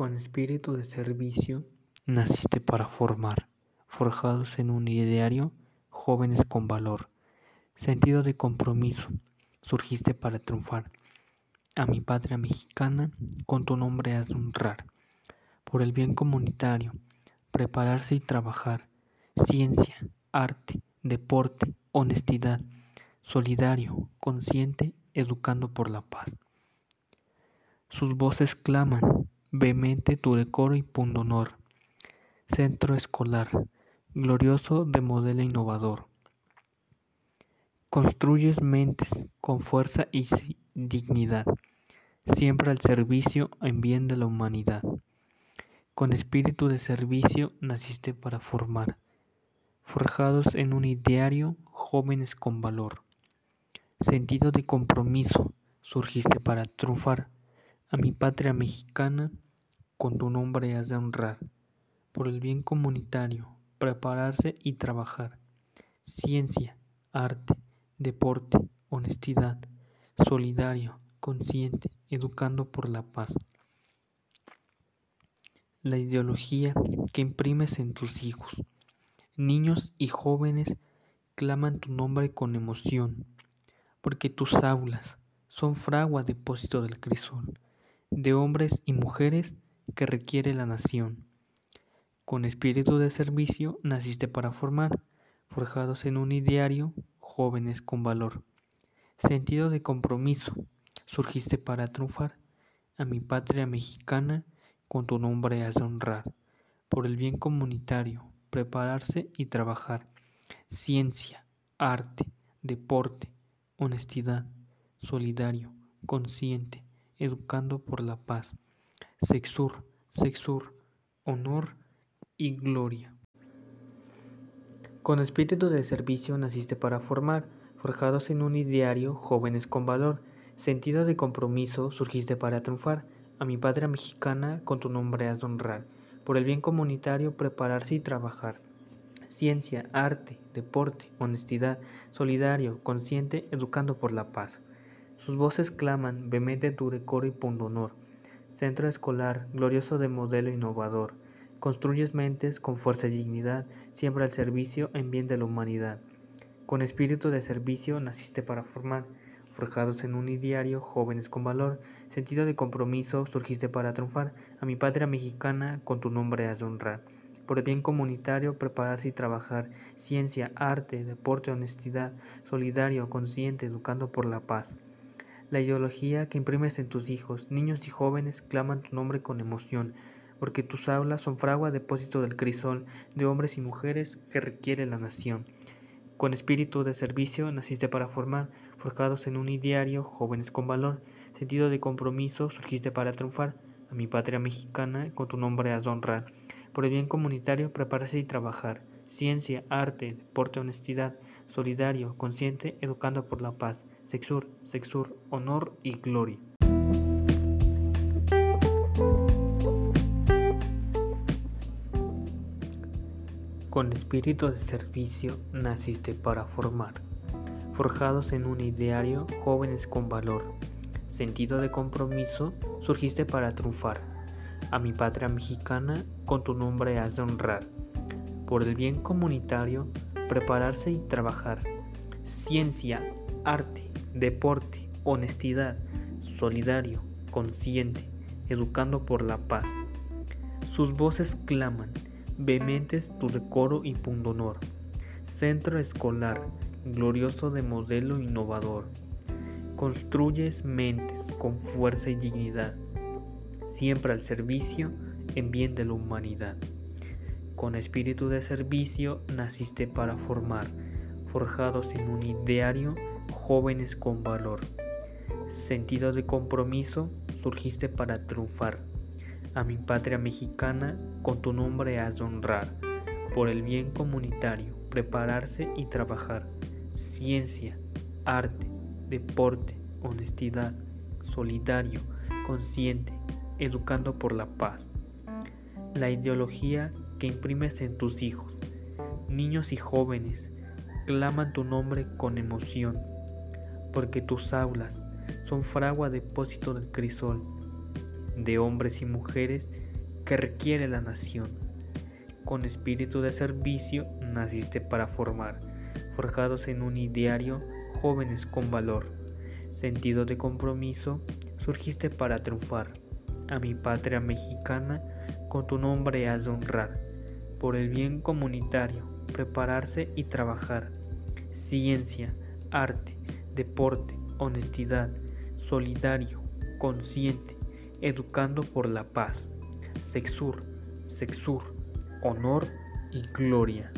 Con espíritu de servicio naciste para formar, forjados en un ideario, jóvenes con valor, sentido de compromiso, surgiste para triunfar. A mi patria mexicana con tu nombre has de honrar, por el bien comunitario, prepararse y trabajar, ciencia, arte, deporte, honestidad, solidario, consciente, educando por la paz. Sus voces claman, vehemente tu decoro y pundonor. Centro escolar, glorioso de modelo innovador. Construyes mentes con fuerza y dignidad, siempre al servicio en bien de la humanidad. Con espíritu de servicio naciste para formar, forjados en un ideario, jóvenes con valor. Sentido de compromiso, surgiste para triunfar a mi patria mexicana, con tu nombre has de honrar, por el bien comunitario, prepararse y trabajar. Ciencia, arte, deporte, honestidad, solidario, consciente, educando por la paz. La ideología que imprimes en tus hijos. Niños y jóvenes claman tu nombre con emoción, porque tus aulas son fragua depósito del crisol de hombres y mujeres que requiere la nación. Con espíritu de servicio naciste para formar, forjados en un ideario, jóvenes con valor. Sentido de compromiso, surgiste para triunfar. A mi patria mexicana con tu nombre has de honrar. Por el bien comunitario, prepararse y trabajar. Ciencia, arte, deporte, honestidad, solidario, consciente, educando por la paz. Sexur, sexur, honor y gloria. Con espíritu de servicio naciste para formar, forjados en un ideario, jóvenes con valor, sentido de compromiso, surgiste para triunfar. A mi patria mexicana con tu nombre has de honrar, por el bien comunitario prepararse y trabajar. Ciencia, arte, deporte, honestidad, solidario, consciente, educando por la paz. Sus voces claman, vehemente tu decoro y pundonor. Centro escolar, glorioso de modelo innovador. Construyes mentes con fuerza y dignidad, siempre al servicio en bien de la humanidad. Con espíritu de servicio naciste para formar, forjados en un ideario, jóvenes con valor, sentido de compromiso, surgiste para triunfar, a mi patria mexicana con tu nombre has de honrar. Por el bien comunitario, prepararse y trabajar, ciencia, arte, deporte, honestidad, solidario, consciente, educando por la paz. La ideología que imprimes en tus hijos, niños y jóvenes, claman tu nombre con emoción, porque tus aulas son fragua depósito del crisol de hombres y mujeres que requiere la nación. Con espíritu de servicio naciste para formar, forjados en un ideario, jóvenes con valor, sentido de compromiso, surgiste para triunfar. A mi patria mexicana, con tu nombre has de honrar. Por el bien comunitario, prepararse y trabajar. Ciencia, arte, deporte, honestidad, solidario, consciente, educando por la paz. Sexur, Sexur, honor y gloria. Con espíritu de servicio naciste para formar, forjados en un ideario, jóvenes con valor, sentido de compromiso, surgiste para triunfar. A mi patria mexicana con tu nombre has de honrar. Por el bien comunitario, prepararse y trabajar. Ciencia, arte, deporte, honestidad, solidario, consciente, educando por la paz. Sus voces claman, vehementes tu decoro y pundonor. Centro escolar, glorioso de modelo innovador. Construyes mentes con fuerza y dignidad, siempre al servicio en bien de la humanidad. Con espíritu de servicio naciste para formar, forjados en un ideario jóvenes con valor. Sentido de compromiso, surgiste para triunfar. A mi patria mexicana con tu nombre has de honrar. Por el bien comunitario, prepararse y trabajar. Ciencia, arte, deporte, honestidad, solidario, consciente, educando por la paz. La ideología que imprimes en tus hijos, niños y jóvenes, claman tu nombre con emoción porque tus aulas son fragua depósito del crisol, de hombres y mujeres que requiere la nación. Con espíritu de servicio naciste para formar, forjados en un ideario, jóvenes con valor, sentido de compromiso, surgiste para triunfar. A mi patria mexicana, con tu nombre has de honrar, por el bien comunitario, prepararse y trabajar. Ciencia, arte, deporte, honestidad, solidario, consciente, educando por la paz. Sexur, sexur, honor y gloria.